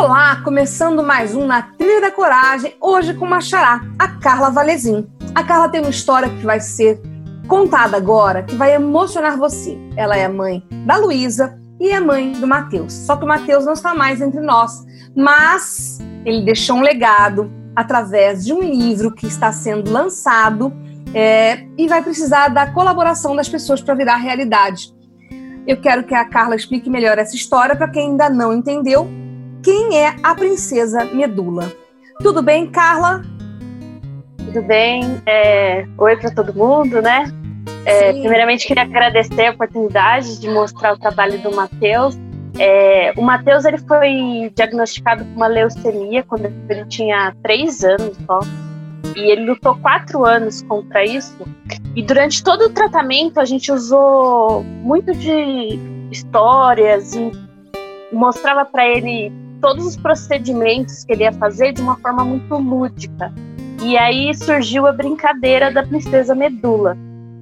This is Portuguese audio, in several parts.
Olá, começando mais um Na Trilha da Coragem, hoje com uma xará, a Carla Valezin. A Carla tem uma história que vai ser contada agora, que vai emocionar você. Ela é mãe da Luísa e é mãe do Matheus. Só que o Matheus não está mais entre nós, mas ele deixou um legado através de um livro que está sendo lançado é, e vai precisar da colaboração das pessoas para virar realidade. Eu quero que a Carla explique melhor essa história para quem ainda não entendeu quem é a princesa Medula. Tudo bem, Carla? Tudo bem. É... Oi para todo mundo, né? É, primeiramente, queria agradecer a oportunidade de mostrar o trabalho do Matheus. É, o Matheus ele foi diagnosticado com uma leucemia quando ele tinha três anos só. E ele lutou quatro anos contra isso. E durante todo o tratamento, a gente usou muito de histórias e mostrava para ele todos os procedimentos que ele ia fazer de uma forma muito lúdica. E aí surgiu a brincadeira da princesa Medula.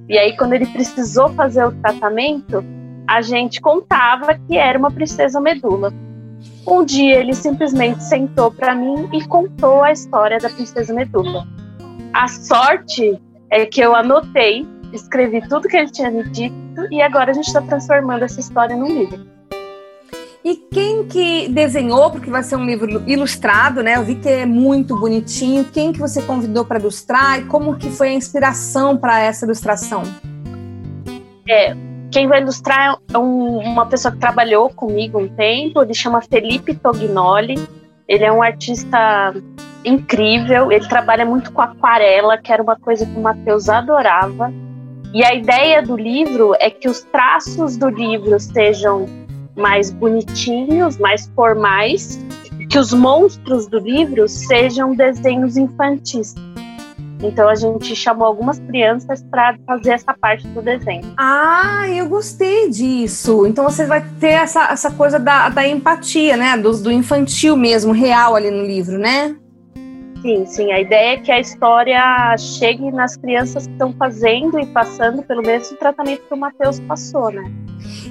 E aí, quando ele precisou fazer o tratamento, a gente contava que era uma princesa Medula. Um dia ele simplesmente sentou para mim e contou a história da princesa Medula. A sorte é que eu anotei, escrevi tudo que ele tinha me dito e agora a gente está transformando essa história num livro. E quem que desenhou, porque vai ser um livro ilustrado, né? Eu vi que é muito bonitinho. Quem que você convidou para ilustrar e como que foi a inspiração para essa ilustração? É, quem vai ilustrar é um, uma pessoa que trabalhou comigo um tempo, ele chama Felipe Tognoli. Ele é um artista incrível, ele trabalha muito com aquarela, que era uma coisa que o Matheus adorava. E a ideia do livro é que os traços do livro sejam mais bonitinhos, mais formais, que os monstros do livro sejam desenhos infantis. Então a gente chamou algumas crianças para fazer essa parte do desenho. Ah, eu gostei disso. Então você vai ter essa, essa coisa da, da empatia, né? Do, do infantil mesmo, real ali no livro, né? Sim, sim. A ideia é que a história chegue nas crianças que estão fazendo e passando pelo mesmo tratamento que o Matheus passou, né?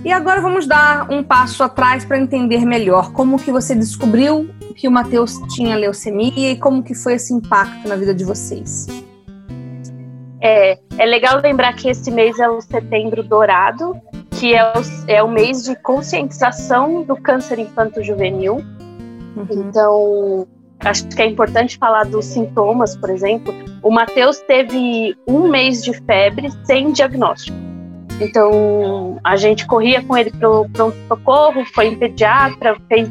E agora vamos dar um passo atrás para entender melhor como que você descobriu que o Matheus tinha leucemia e como que foi esse impacto na vida de vocês. É, é legal lembrar que esse mês é o Setembro Dourado, que é o, é o mês de conscientização do câncer infanto-juvenil. Uhum. Então, acho que é importante falar dos sintomas, por exemplo. O Matheus teve um mês de febre sem diagnóstico. Então, a gente corria com ele para o pronto-socorro, foi em pediatra, fez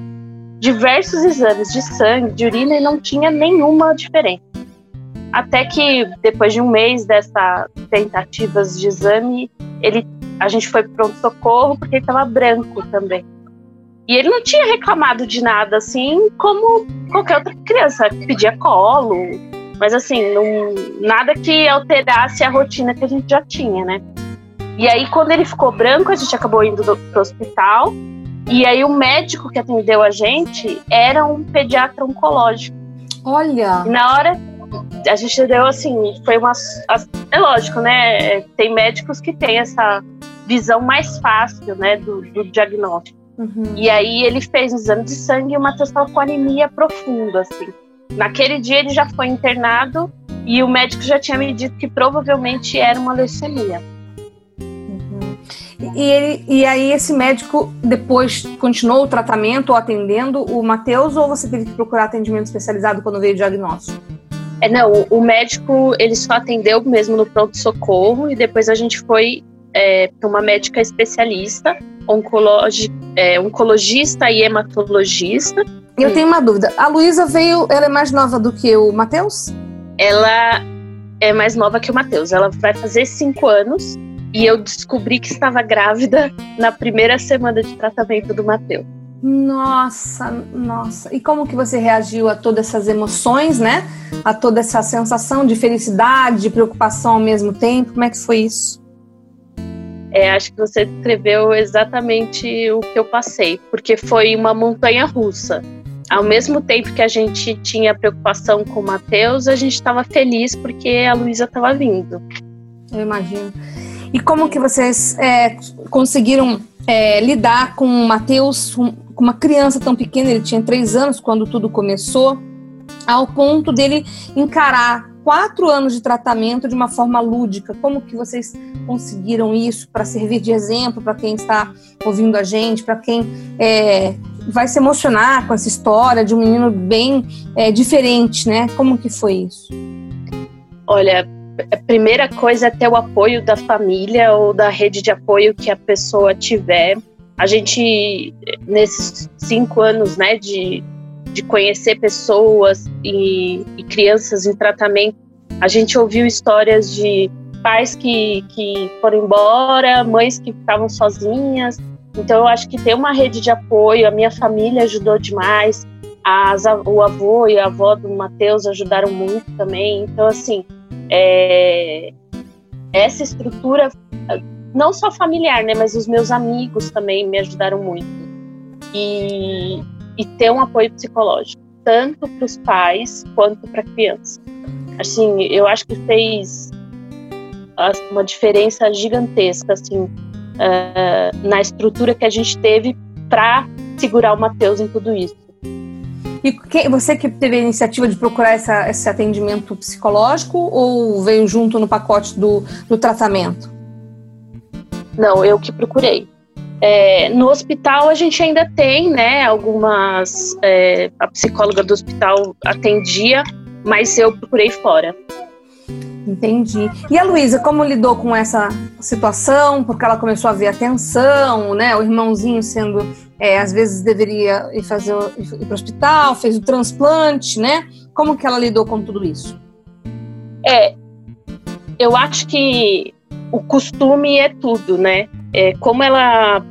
diversos exames de sangue, de urina e não tinha nenhuma diferença. Até que, depois de um mês dessas tentativas de exame, ele, a gente foi para pronto-socorro porque ele estava branco também. E ele não tinha reclamado de nada, assim, como qualquer outra criança, pedia colo, mas assim, não, nada que alterasse a rotina que a gente já tinha, né? E aí, quando ele ficou branco, a gente acabou indo do, pro hospital. E aí, o médico que atendeu a gente era um pediatra oncológico. Olha! E na hora, a gente deu assim, foi uma. É lógico, né? Tem médicos que têm essa visão mais fácil, né, do, do diagnóstico. Uhum. E aí, ele fez um exame de sangue e o Matheus estava com anemia profunda, assim. Naquele dia, ele já foi internado e o médico já tinha me dito que provavelmente era uma leucemia. E, ele, e aí esse médico depois continuou o tratamento ou atendendo o Matheus ou você teve que procurar atendimento especializado quando veio o diagnóstico? É, não, o, o médico ele só atendeu mesmo no pronto-socorro e depois a gente foi é, para uma médica especialista, oncologi, é, oncologista e hematologista. Eu tenho uma dúvida. A Luísa veio, ela é mais nova do que o Matheus? Ela é mais nova que o Matheus. Ela vai fazer cinco anos e eu descobri que estava grávida na primeira semana de tratamento do Matheus. Nossa, nossa. E como que você reagiu a todas essas emoções, né? A toda essa sensação de felicidade, de preocupação ao mesmo tempo? Como é que foi isso? É, acho que você descreveu exatamente o que eu passei, porque foi uma montanha russa. Ao mesmo tempo que a gente tinha preocupação com o Matheus, a gente estava feliz porque a Luísa estava vindo. Eu imagino. E como que vocês é, conseguiram é, lidar com o Matheus, com uma criança tão pequena, ele tinha três anos quando tudo começou, ao ponto dele encarar quatro anos de tratamento de uma forma lúdica. Como que vocês conseguiram isso para servir de exemplo para quem está ouvindo a gente, para quem é, vai se emocionar com essa história de um menino bem é, diferente, né? Como que foi isso? Olha, a primeira coisa é ter o apoio da família ou da rede de apoio que a pessoa tiver. A gente, nesses cinco anos, né, de, de conhecer pessoas e, e crianças em tratamento, a gente ouviu histórias de pais que, que foram embora, mães que ficavam sozinhas. Então, eu acho que ter uma rede de apoio, a minha família ajudou demais, as, o avô e a avó do Matheus ajudaram muito também. Então, assim, é, essa estrutura, não só familiar, né, mas os meus amigos também me ajudaram muito. E, e ter um apoio psicológico, tanto para os pais quanto para a criança. Assim, eu acho que fez uma diferença gigantesca, assim, uh, na estrutura que a gente teve para segurar o Matheus em tudo isso. E você que teve a iniciativa de procurar essa, esse atendimento psicológico ou veio junto no pacote do, do tratamento? Não, eu que procurei. É, no hospital a gente ainda tem, né, algumas. É, a psicóloga do hospital atendia, mas eu procurei fora. Entendi. E a Luísa, como lidou com essa situação? Porque ela começou a ver atenção, né? O irmãozinho sendo é, às vezes deveria ir fazer ir para o hospital, fez o transplante, né? Como que ela lidou com tudo isso? É, eu acho que o costume é tudo, né? É, como ela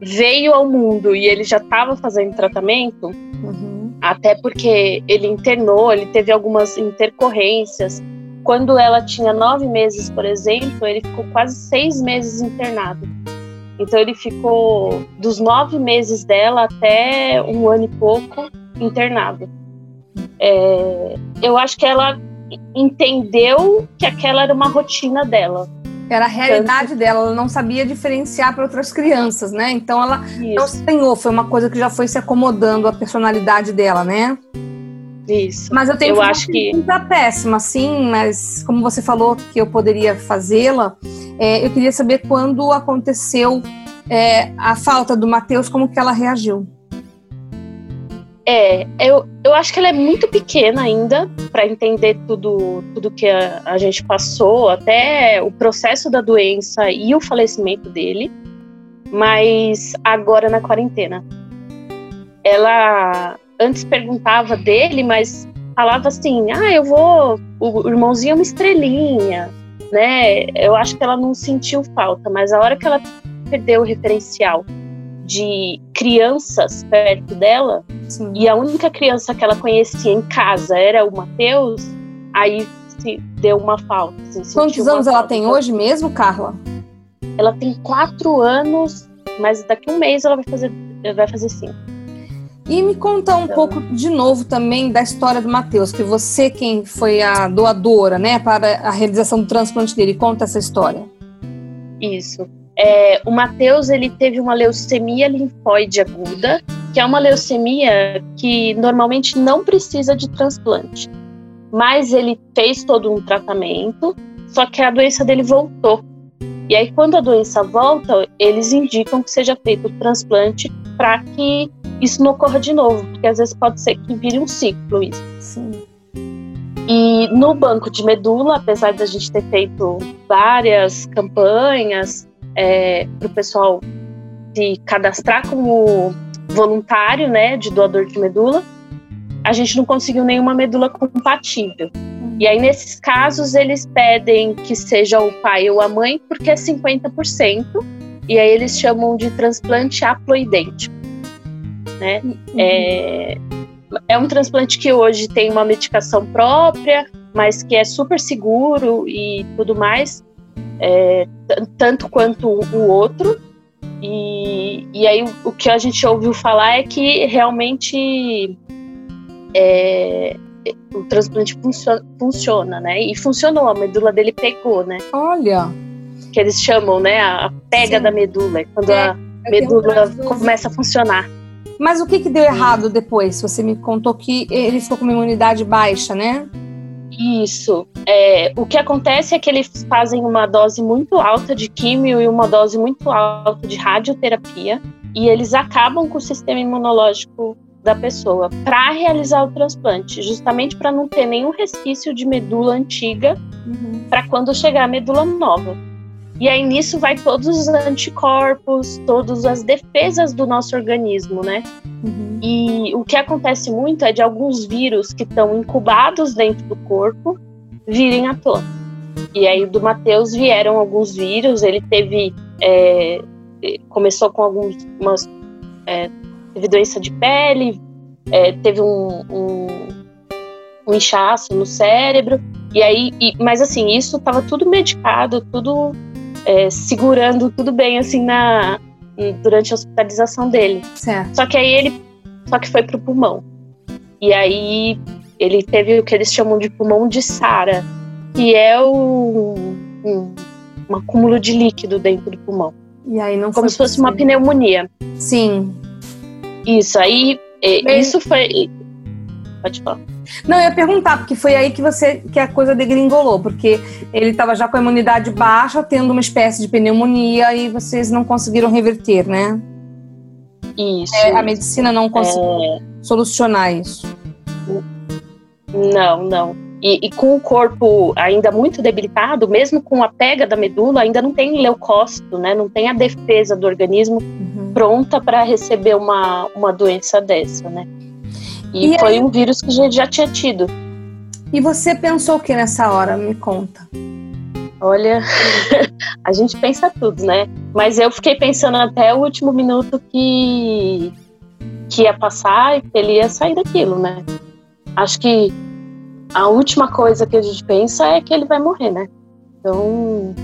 veio ao mundo e ele já estava fazendo tratamento, uhum. até porque ele internou, ele teve algumas intercorrências. Quando ela tinha nove meses, por exemplo, ele ficou quase seis meses internado. Então ele ficou dos nove meses dela até um ano e pouco internado. É, eu acho que ela entendeu que aquela era uma rotina dela. Era a realidade Tanto... dela, ela não sabia diferenciar para outras crianças, né? Então ela Isso. não estranhou, foi uma coisa que já foi se acomodando a personalidade dela, né? Isso. Mas eu tenho eu acho que péssima, sim, mas como você falou que eu poderia fazê-la, é, eu queria saber quando aconteceu é, a falta do Matheus, como que ela reagiu? É, eu, eu acho que ela é muito pequena ainda para entender tudo, tudo que a, a, gente passou, até o processo da doença e o falecimento dele, mas agora na quarentena. Ela antes perguntava dele, mas falava assim: ah, eu vou, o irmãozinho é uma estrelinha, né? Eu acho que ela não sentiu falta, mas a hora que ela perdeu o referencial de crianças perto dela, Sim. e a única criança que ela conhecia em casa era o Matheus, aí se deu uma falta. Assim, Quantos anos ela tem hoje mesmo, Carla? Ela tem quatro anos, mas daqui a um mês ela vai fazer, vai fazer cinco. E me conta um então, pouco de novo também da história do Matheus, que você quem foi a doadora, né, para a realização do transplante dele. Conta essa história. Isso. É, o Matheus ele teve uma leucemia linfóide aguda, que é uma leucemia que normalmente não precisa de transplante. Mas ele fez todo um tratamento, só que a doença dele voltou. E aí, quando a doença volta, eles indicam que seja feito o transplante para que isso não ocorra de novo, porque às vezes pode ser que vire um ciclo isso. Sim. E no banco de medula, apesar da gente ter feito várias campanhas é, para o pessoal se cadastrar como voluntário, né, de doador de medula, a gente não conseguiu nenhuma medula compatível. E aí, nesses casos, eles pedem que seja o pai ou a mãe, porque é 50%, e aí eles chamam de transplante haploidêntico. Né? Uhum. É, é um transplante que hoje tem uma medicação própria, mas que é super seguro e tudo mais, é, tanto quanto o outro. E, e aí o, que a gente ouviu falar é que realmente é, o transplante funciona, funciona, né? E funcionou, a medula dele pegou, né? Olha! Que eles chamam, né? A pega Sim. da medula, quando é, a medula começa a funcionar. Mas o que, que deu errado depois? Você me contou que ele ficou com uma imunidade baixa, né? Isso. É, o que acontece é que eles fazem uma dose muito alta de químio e uma dose muito alta de radioterapia e eles acabam com o sistema imunológico da pessoa para realizar o transplante, justamente para não ter nenhum resquício de medula antiga uhum. para quando chegar a medula nova. E aí nisso vai todos os anticorpos, todas as defesas do nosso organismo, né? Uhum. E o que acontece muito é de alguns vírus que estão incubados dentro do corpo virem à tona. E aí do Mateus vieram alguns vírus, ele teve é, começou com algumas é, teve doença de pele, é, teve um, um, um, inchaço no cérebro e aí, e, mas assim isso estava tudo medicado, tudo é, segurando tudo bem assim na durante a hospitalização dele. Certo. Só que aí ele só que foi pro pulmão. E aí ele teve o que eles chamam de pulmão de Sara, que é um, um, um acúmulo de líquido dentro do pulmão. E aí não Como se fosse possível. uma pneumonia. Sim. Isso, aí é, isso foi. Pode falar. Não, eu ia perguntar, porque foi aí que você que a coisa degringolou, porque ele estava já com a imunidade baixa, tendo uma espécie de pneumonia e vocês não conseguiram reverter, né? Isso. É, a medicina não conseguiu é... solucionar isso. Não, não. E, e, com o corpo ainda muito debilitado, mesmo com a pega da medula, ainda não tem leucócito, né? Não tem a defesa do organismo uhum. pronta para receber uma, uma doença dessa, né? E, e foi aí... um vírus que a gente já tinha tido. E você pensou o que nessa hora? Me conta. Olha, a gente pensa tudo, né? Mas eu fiquei pensando até o último minuto que, que ia passar e ele ia sair daquilo, né? Acho que a última coisa que a gente pensa é que ele vai morrer, né? Então,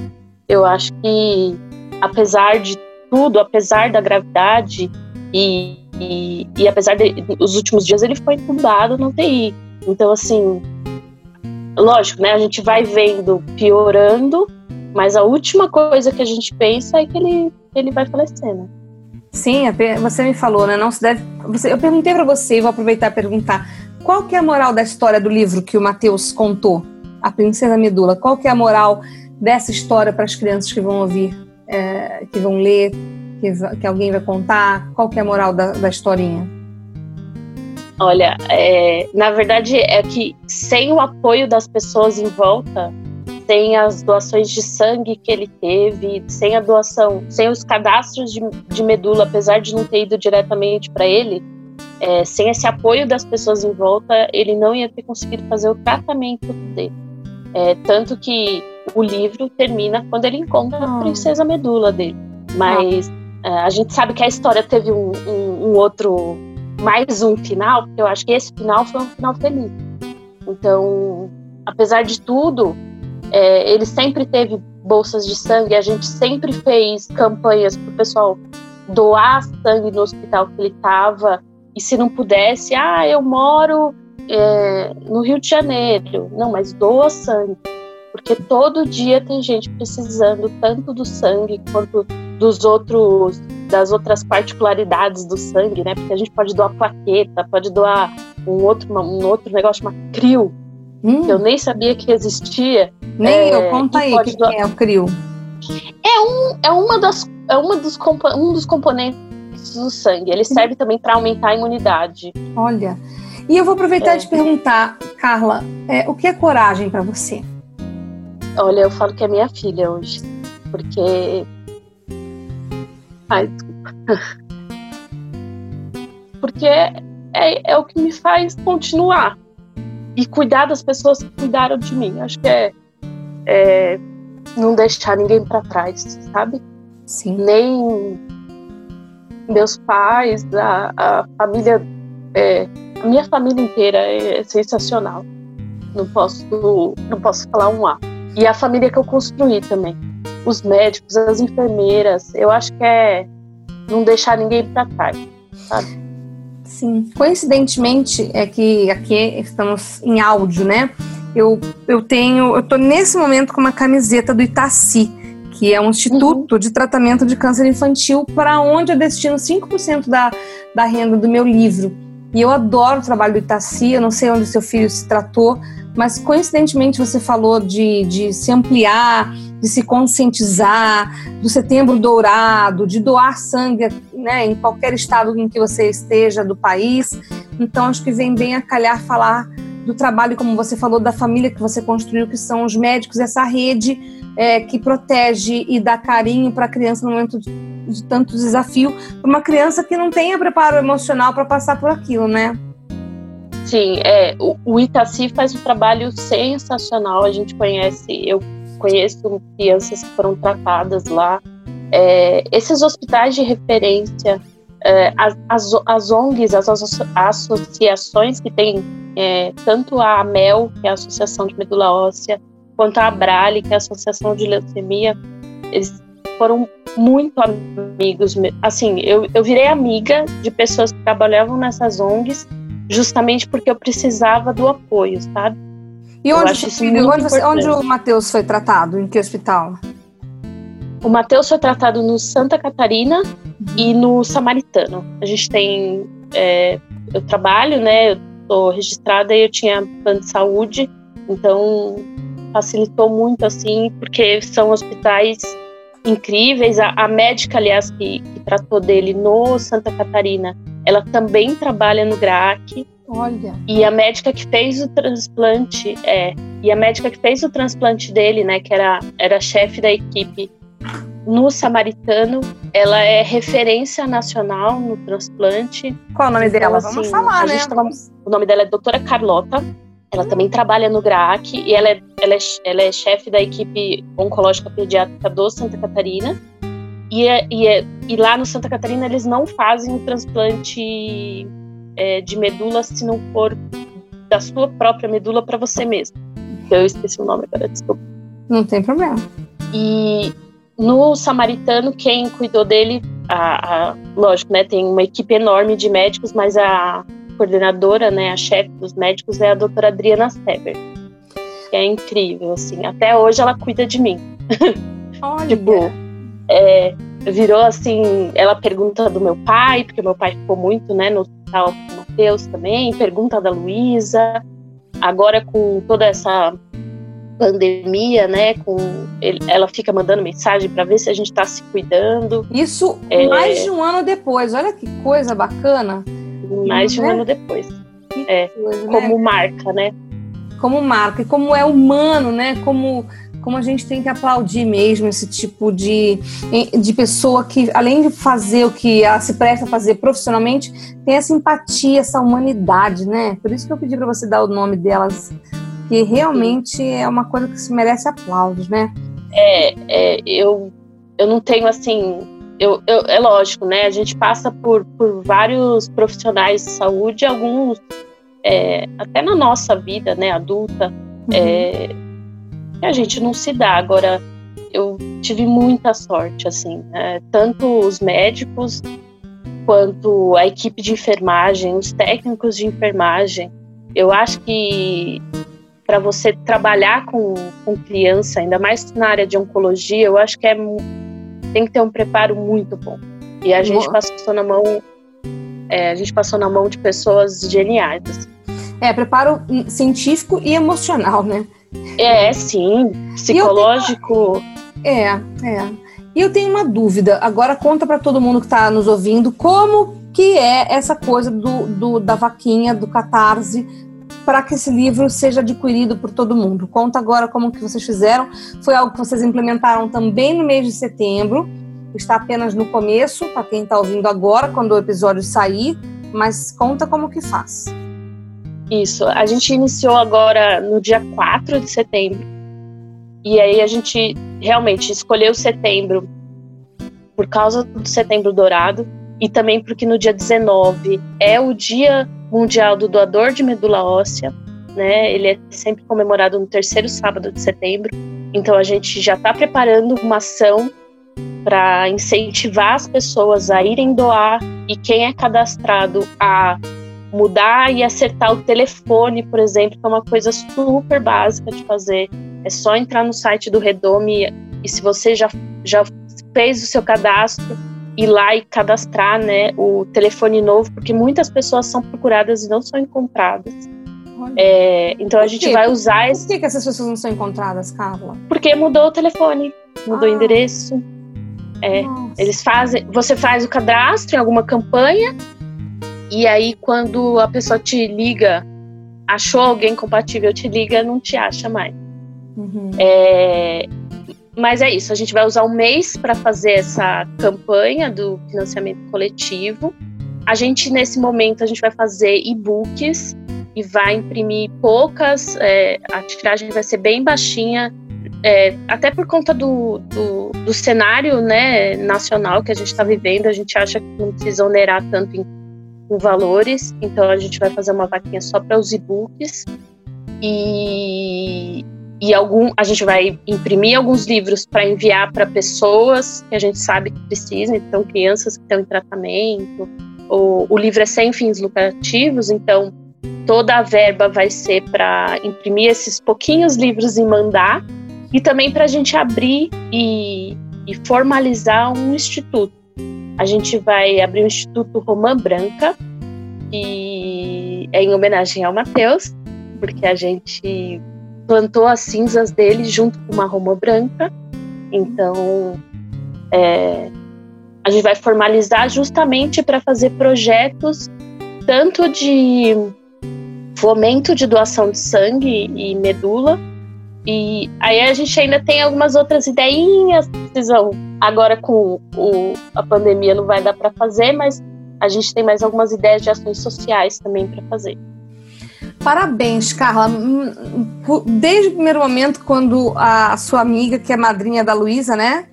eu acho que, apesar de tudo, apesar da gravidade e e, e apesar de os últimos dias ele foi entubado no UTI. Então, assim, lógico, né? A gente vai vendo piorando, mas a última coisa que a gente pensa é que ele, ele vai falecer, né? Sim, você me falou, né? Não se deve. Eu perguntei para você, e vou aproveitar e perguntar. Qual que é a moral da história do livro que o Matheus contou? A Princesa Medula. Qual que é a moral dessa história para as crianças que vão ouvir, é, que vão ler? Que, que alguém vai contar? Qual que é a moral da, da historinha? Olha, é, na verdade é que sem o apoio das pessoas em volta, sem as doações de sangue que ele teve, sem a doação, sem os cadastros de, de medula, apesar de não ter ido diretamente para ele, é, sem esse apoio das pessoas em volta, ele não ia ter conseguido fazer o tratamento dele. É, tanto que o livro termina quando ele encontra a ah. princesa medula dele. Mas a gente sabe que a história teve um, um, um, outro, mais um final, porque eu acho que esse final foi um final feliz. Então, apesar de tudo, é, ele sempre teve bolsas de sangue, a gente sempre fez campanhas para o pessoal doar sangue no hospital que ele estava, e se não pudesse, ah, eu moro é, no Rio de Janeiro. Não, mas doa sangue. Porque todo dia tem gente precisando tanto do sangue quanto dos outros das outras particularidades do sangue, né? Porque a gente pode doar plaqueta, pode doar um outro um outro negócio chamado crio, hum. que eu nem sabia que existia. Nem é, eu, conta aí o que, doar... é o crio. É um é uma das é uma dos um dos componentes do sangue. Ele serve também para aumentar a imunidade. Olha. E eu vou aproveitar é. de perguntar, Carla, é, o que é coragem para você? Olha, eu falo que é minha filha hoje, porque Ai, desculpa. Porque é, é o que me faz continuar e cuidar das pessoas que cuidaram de mim. Acho que é, é não deixar ninguém para trás, sabe? Sim. Nem meus pais, a, a família, é, a minha família inteira é sensacional. Não posso, não posso falar um A. E a família que eu construí também. Os médicos, as enfermeiras, eu acho que é não deixar ninguém para trás, sabe? Sim. Coincidentemente, é que aqui estamos em áudio, né? Eu, eu tenho, eu tô nesse momento com uma camiseta do Itaci, que é um instituto uhum. de tratamento de câncer infantil, para onde eu destino 5% da, da renda do meu livro. E eu adoro o trabalho do Itaci, eu não sei onde seu filho se tratou, mas coincidentemente você falou de, de se ampliar, de se conscientizar, do setembro dourado, de doar sangue né, em qualquer estado em que você esteja do país. Então acho que vem bem a calhar falar do trabalho, como você falou, da família que você construiu, que são os médicos, essa rede é, que protege e dá carinho para a criança no momento de, de tanto desafio, para uma criança que não tenha preparo emocional para passar por aquilo, né? Sim, é, o, Itaci faz um trabalho sensacional. A gente conhece, eu conheço crianças que foram tratadas lá. É, esses hospitais de referência, é, as, as, as, ONGs, as, as associações que tem, é, tanto a AMEL, que é a Associação de Medula Óssea, quanto a Abrale, que é a Associação de Leucemia, eles foram muito amigos. Assim, eu, eu virei amiga de pessoas que trabalhavam nessas ONGs justamente porque eu precisava do apoio, sabe? E onde, filho, onde, você, onde o Matheus foi tratado? Em que hospital? O Matheus foi tratado no Santa Catarina e no Samaritano. A gente tem. É, eu trabalho, né? Eu tô registrada e eu tinha plano de saúde, então facilitou muito, assim, porque são hospitais incríveis. A, a médica, aliás, que, que tratou dele no Santa Catarina, ela também trabalha no GRAC. Olha. E a médica que fez o transplante, é, e a médica que fez o transplante dele, né, que era, era chefe da equipe no Samaritano, ela é referência nacional no transplante. Qual o nome então, dela? Assim, Vamos falar, né? Tava, o nome dela é doutora Carlota. Ela hum. também trabalha no GRAAC e ela é, ela é, ela é chefe da equipe oncológica pediátrica do Santa Catarina. E, é, e, é, e lá no Santa Catarina eles não fazem o transplante é, de medula se não for da sua própria medula para você mesmo. Eu esqueci o nome agora, desculpa. Não tem problema. E no Samaritano, quem cuidou dele, a, a, lógico, né, tem uma equipe enorme de médicos, mas a coordenadora, né, a chefe dos médicos é a doutora Adriana Sever. Que é incrível, assim. Até hoje ela cuida de mim. Olha. tipo, é, virou assim, ela pergunta do meu pai, porque meu pai ficou muito, né, no o Matheus também, pergunta da Luísa, agora com toda essa pandemia, né, com ele, ela fica mandando mensagem para ver se a gente está se cuidando. Isso é, mais de um ano depois, olha que coisa bacana. Mais de um né? ano depois. Que é, coisa, né? como né? marca, né? Como marca e como é humano, né? Como como a gente tem que aplaudir mesmo esse tipo de, de pessoa que, além de fazer o que ela se presta a fazer profissionalmente, tem essa empatia, essa humanidade, né? Por isso que eu pedi para você dar o nome delas, que realmente é uma coisa que se merece aplausos, né? É, é eu, eu não tenho assim. Eu, eu, é lógico, né? A gente passa por, por vários profissionais de saúde, alguns é, até na nossa vida, né, adulta. Uhum. É, a gente não se dá. Agora, eu tive muita sorte, assim, né? tanto os médicos quanto a equipe de enfermagem, os técnicos de enfermagem. Eu acho que para você trabalhar com, com criança, ainda mais na área de oncologia, eu acho que é, tem que ter um preparo muito bom. E a gente passou na mão, é, a gente passou na mão de pessoas geniais. Assim. É, preparo científico e emocional, né? É, sim. Psicológico. Tenho... É, é. E eu tenho uma dúvida. Agora conta para todo mundo que está nos ouvindo como que é essa coisa do, do da vaquinha, do catarse, para que esse livro seja adquirido por todo mundo. Conta agora como que vocês fizeram. Foi algo que vocês implementaram também no mês de setembro. Está apenas no começo, para quem está ouvindo agora, quando o episódio sair. Mas conta como que faz. Isso. A gente iniciou agora no dia 4 de setembro. E aí a gente realmente escolheu setembro por causa do setembro dourado. e também porque no dia 19 é o Dia Mundial do Doador de Medula Óssea, né? Ele é sempre comemorado no terceiro sábado de setembro. Então a gente já está preparando uma ação para incentivar as pessoas a irem doar e quem é cadastrado a mudar e acertar o telefone, por exemplo, que é uma coisa super básica de fazer. É só entrar no site do Redome e se você já, já fez o seu cadastro, ir lá e cadastrar né, o telefone novo, porque muitas pessoas são procuradas e não são encontradas. É, então a gente vai usar. Por que, que essas pessoas não são encontradas, Carla? Porque mudou o telefone, mudou ah. o endereço. É, eles fazem. Você faz o cadastro em alguma campanha, e aí quando a pessoa te liga, achou alguém compatível, te liga, não te acha mais. Uhum. É, mas é isso, a gente vai usar um mês para fazer essa campanha do financiamento coletivo. A gente, nesse momento, a gente vai fazer e-books e vai imprimir poucas, é, a tiragem vai ser bem baixinha, é, até por conta do, do, do, cenário né, nacional que a gente está vivendo, a gente acha que não precisa onerar tanto em, em valores, então a gente vai fazer uma vaquinha só para os e-books. E, e algum a gente vai imprimir alguns livros para enviar para pessoas que a gente sabe que precisam, então crianças que estão em tratamento. O, o livro é sem fins lucrativos, então toda a verba vai ser para imprimir esses pouquinhos livros e mandar, e também para a gente abrir e, e, formalizar um instituto. A gente vai abrir o Instituto Romã Branca, e é em homenagem ao Mateus, porque a gente plantou as cinzas dele junto com uma roma branca. Então, é, a gente vai formalizar justamente para fazer projetos tanto de fomento de doação de sangue e medula. E aí a gente ainda tem algumas outras ideinhas, precisam agora com o, a pandemia não vai dar para fazer, mas a gente tem mais algumas ideias de ações sociais também para fazer. Parabéns, Carla. Hum, desde o primeiro momento, quando a sua amiga, que é madrinha da Luísa, né?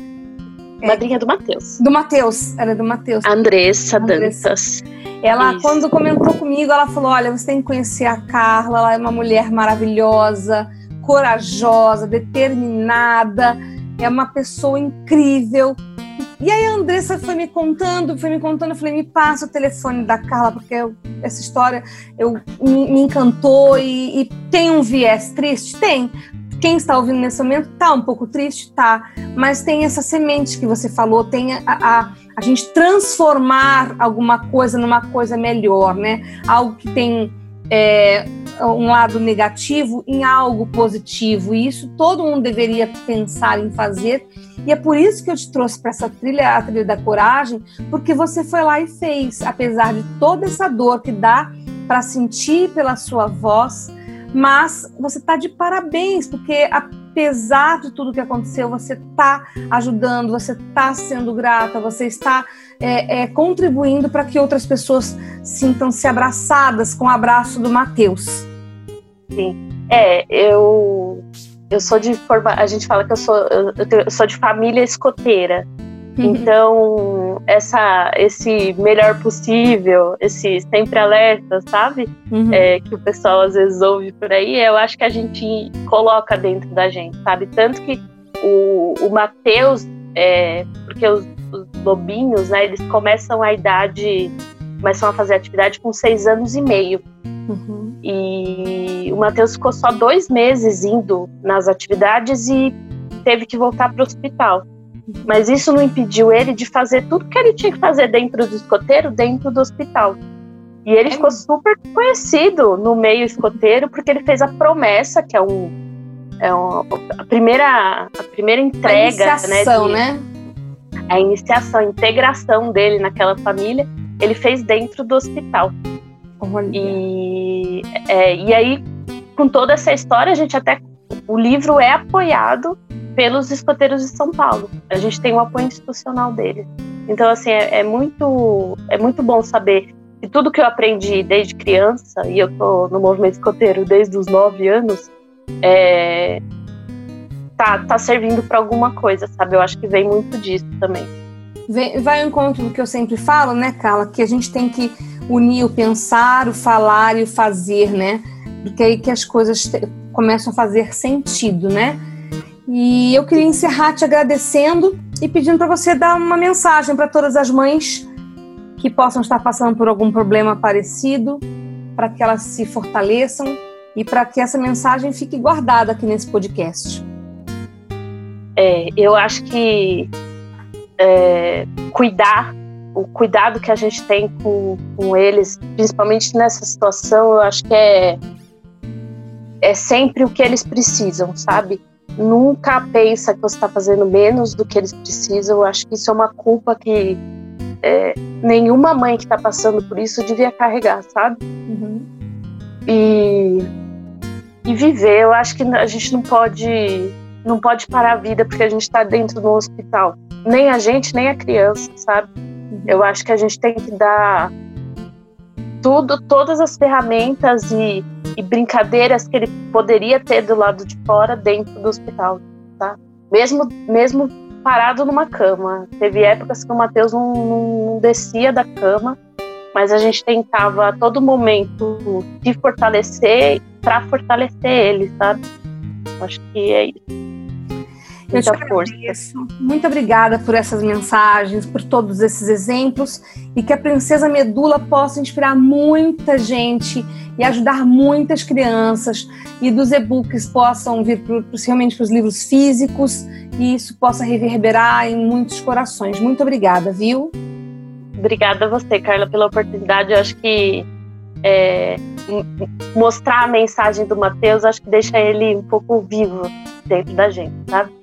É. Madrinha do Matheus. Do Matheus, era do Matheus. Andressa, Andressa Dantas. Ela, Isso. quando comentou comigo, ela falou: Olha, você tem que conhecer a Carla, ela é uma mulher maravilhosa, corajosa, determinada, é uma pessoa incrível. E aí a Andressa foi me contando, foi me contando, eu falei, me passa o telefone da Carla, porque eu, essa história eu, me, me encantou e, e, tem um viés triste? Tem. Quem está ouvindo nesse momento tá um pouco triste? Tá. Mas tem essa semente que você falou, tem a, a, a gente transformar alguma coisa numa coisa melhor, né? Algo que tem é, um lado negativo em algo positivo. E isso todo mundo deveria pensar em fazer. E é por isso que eu te trouxe para essa trilha, a trilha da coragem, porque você foi lá e fez, apesar de toda essa dor que dá para sentir pela sua voz, mas você está de parabéns, porque apesar de tudo que aconteceu, você está ajudando, você está sendo grata, você está é, é, contribuindo para que outras pessoas sintam-se abraçadas com o abraço do Mateus. Sim. É, eu eu sou de forma, a gente fala que eu sou eu, eu sou de família escoteira. Uhum. Então, essa, esse melhor possível, esse sempre alerta, sabe? Uhum. É, que o pessoal às vezes ouve por aí, eu acho que a gente coloca dentro da gente, sabe? Tanto que o, o Matheus, é, porque os, os lobinhos, né, eles começam a idade, começam a fazer atividade com seis anos e meio. Uhum. E o Matheus ficou só dois meses indo nas atividades e teve que voltar para o hospital. Mas isso não impediu ele de fazer tudo que ele tinha que fazer dentro do escoteiro, dentro do hospital. E ele é. ficou super conhecido no meio escoteiro porque ele fez a promessa, que é um, é um a primeira a primeira entrega, a iniciação, né, de, né? A iniciação, a integração dele naquela família, ele fez dentro do hospital. Olha. E é, e aí com toda essa história a gente até o livro é apoiado pelos escoteiros de São Paulo. A gente tem o apoio institucional deles. Então, assim, é, é, muito, é muito bom saber que tudo que eu aprendi desde criança, e eu tô no movimento escoteiro desde os nove anos, é, tá, tá servindo para alguma coisa, sabe? Eu acho que vem muito disso também. vai ao encontro do que eu sempre falo, né, Carla? Que a gente tem que unir o pensar, o falar e o fazer, né? Porque é aí que as coisas começam a fazer sentido, né? E eu queria encerrar te agradecendo e pedindo para você dar uma mensagem para todas as mães que possam estar passando por algum problema parecido, para que elas se fortaleçam e para que essa mensagem fique guardada aqui nesse podcast. É, eu acho que é, cuidar, o cuidado que a gente tem com, com eles, principalmente nessa situação, eu acho que é, é sempre o que eles precisam, sabe? Nunca pensa que você está fazendo menos do que eles precisam. Eu acho que isso é uma culpa que é, nenhuma mãe que está passando por isso devia carregar, sabe? Uhum. E, e viver. Eu acho que a gente não pode não pode parar a vida porque a gente está dentro do hospital. Nem a gente, nem a criança, sabe? Eu acho que a gente tem que dar tudo, todas as ferramentas e, e brincadeiras que ele poderia ter do lado de fora dentro do hospital, tá? Mesmo, mesmo parado numa cama. Teve épocas que o Matheus não, não, descia da cama, mas a gente tentava a todo momento se fortalecer para fortalecer ele, sabe? Acho que é isso. Eu te agradeço. Muito obrigada por essas mensagens, por todos esses exemplos e que a Princesa Medula possa inspirar muita gente e ajudar muitas crianças e dos e-books possam vir possivelmente para os livros físicos e isso possa reverberar em muitos corações. Muito obrigada, viu? Obrigada a você, Carla, pela oportunidade. Eu acho que é, mostrar a mensagem do Mateus, acho que deixa ele um pouco vivo dentro da gente, sabe?